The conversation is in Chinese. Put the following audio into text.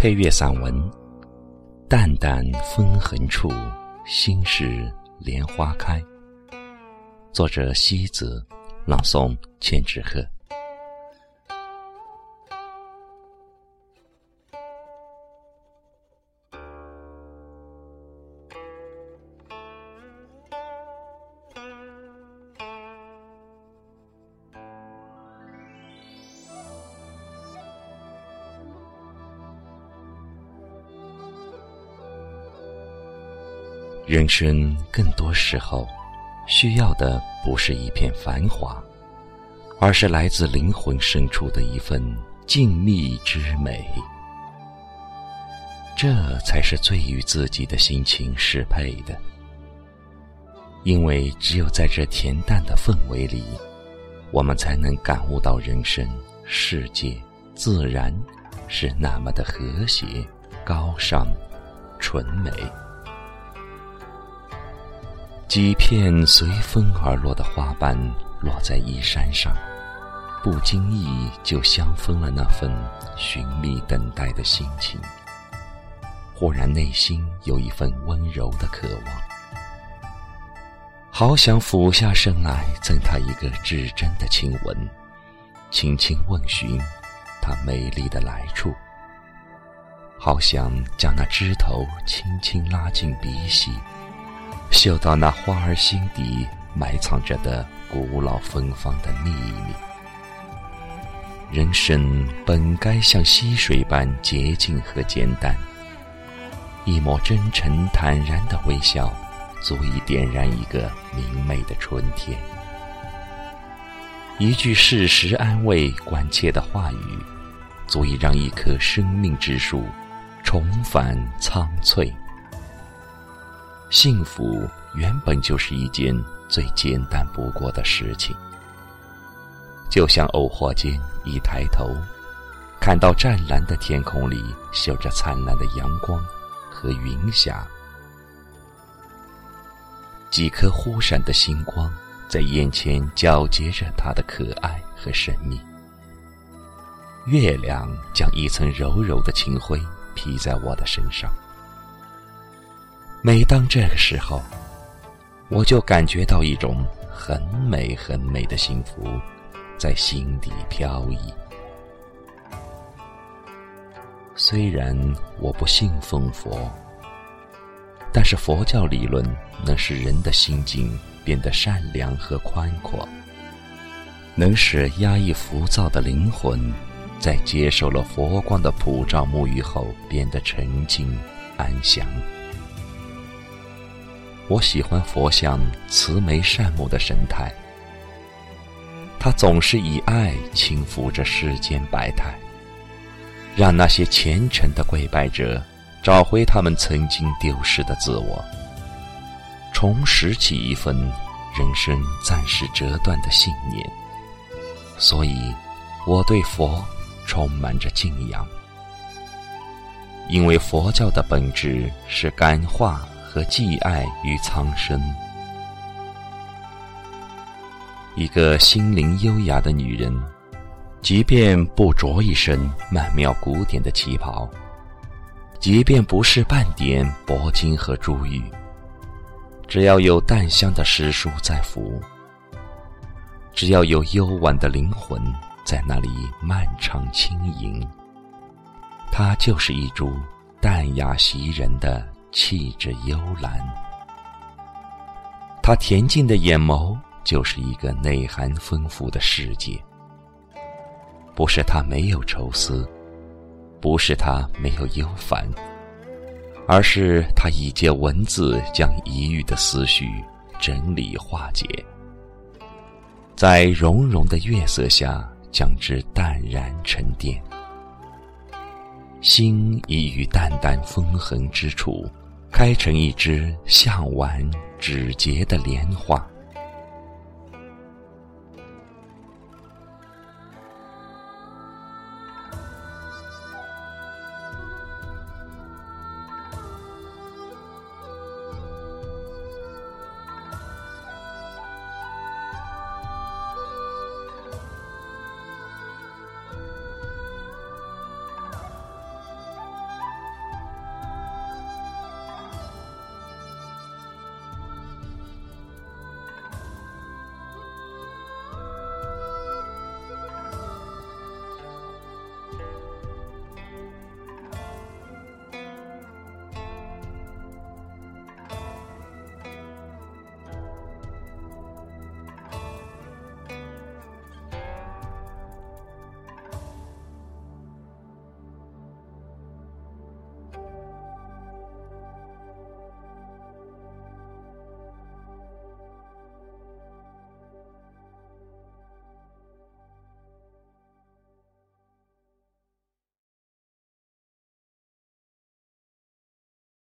配乐散文《淡淡风痕处，心事莲花开》，作者西子，朗诵千纸鹤。人生更多时候，需要的不是一片繁华，而是来自灵魂深处的一份静谧之美。这才是最与自己的心情适配的。因为只有在这恬淡的氛围里，我们才能感悟到人生、世界、自然是那么的和谐、高尚、纯美。几片随风而落的花瓣落在衣衫上，不经意就相逢了那份寻觅等待的心情。忽然内心有一份温柔的渴望，好想俯下身来赠他一个至真的亲吻，轻轻问询他美丽的来处。好想将那枝头轻轻拉进鼻息。嗅到那花儿心底埋藏着的古老芬芳的秘密。人生本该像溪水般洁净和简单，一抹真诚坦然的微笑，足以点燃一个明媚的春天。一句适时安慰、关切的话语，足以让一棵生命之树重返苍翠。幸福原本就是一件最简单不过的事情，就像偶或间一抬头，看到湛蓝的天空里绣着灿烂的阳光和云霞，几颗忽闪的星光在眼前皎洁着它的可爱和神秘。月亮将一层柔柔的清辉披在我的身上。每当这个时候，我就感觉到一种很美很美的幸福在心底飘逸。虽然我不信奉佛，但是佛教理论能使人的心境变得善良和宽阔，能使压抑浮躁的灵魂在接受了佛光的普照沐浴后变得沉静安详。我喜欢佛像慈眉善目的神态，他总是以爱轻抚着世间百态，让那些虔诚的跪拜者找回他们曾经丢失的自我，重拾起一份人生暂时折断的信念。所以，我对佛充满着敬仰，因为佛教的本质是感化。和寄爱于苍生。一个心灵优雅的女人，即便不着一身曼妙古典的旗袍，即便不是半点铂金和珠玉，只要有淡香的诗书在抚，只要有幽婉的灵魂在那里漫长轻盈，她就是一株淡雅袭人的。气质幽兰，他恬静的眼眸就是一个内涵丰富的世界。不是他没有愁思，不是他没有忧烦，而是他已借文字将一郁的思绪整理化解，在融融的月色下将之淡然沉淀，心已于淡淡风痕之处。开成一只向晚指节的莲花。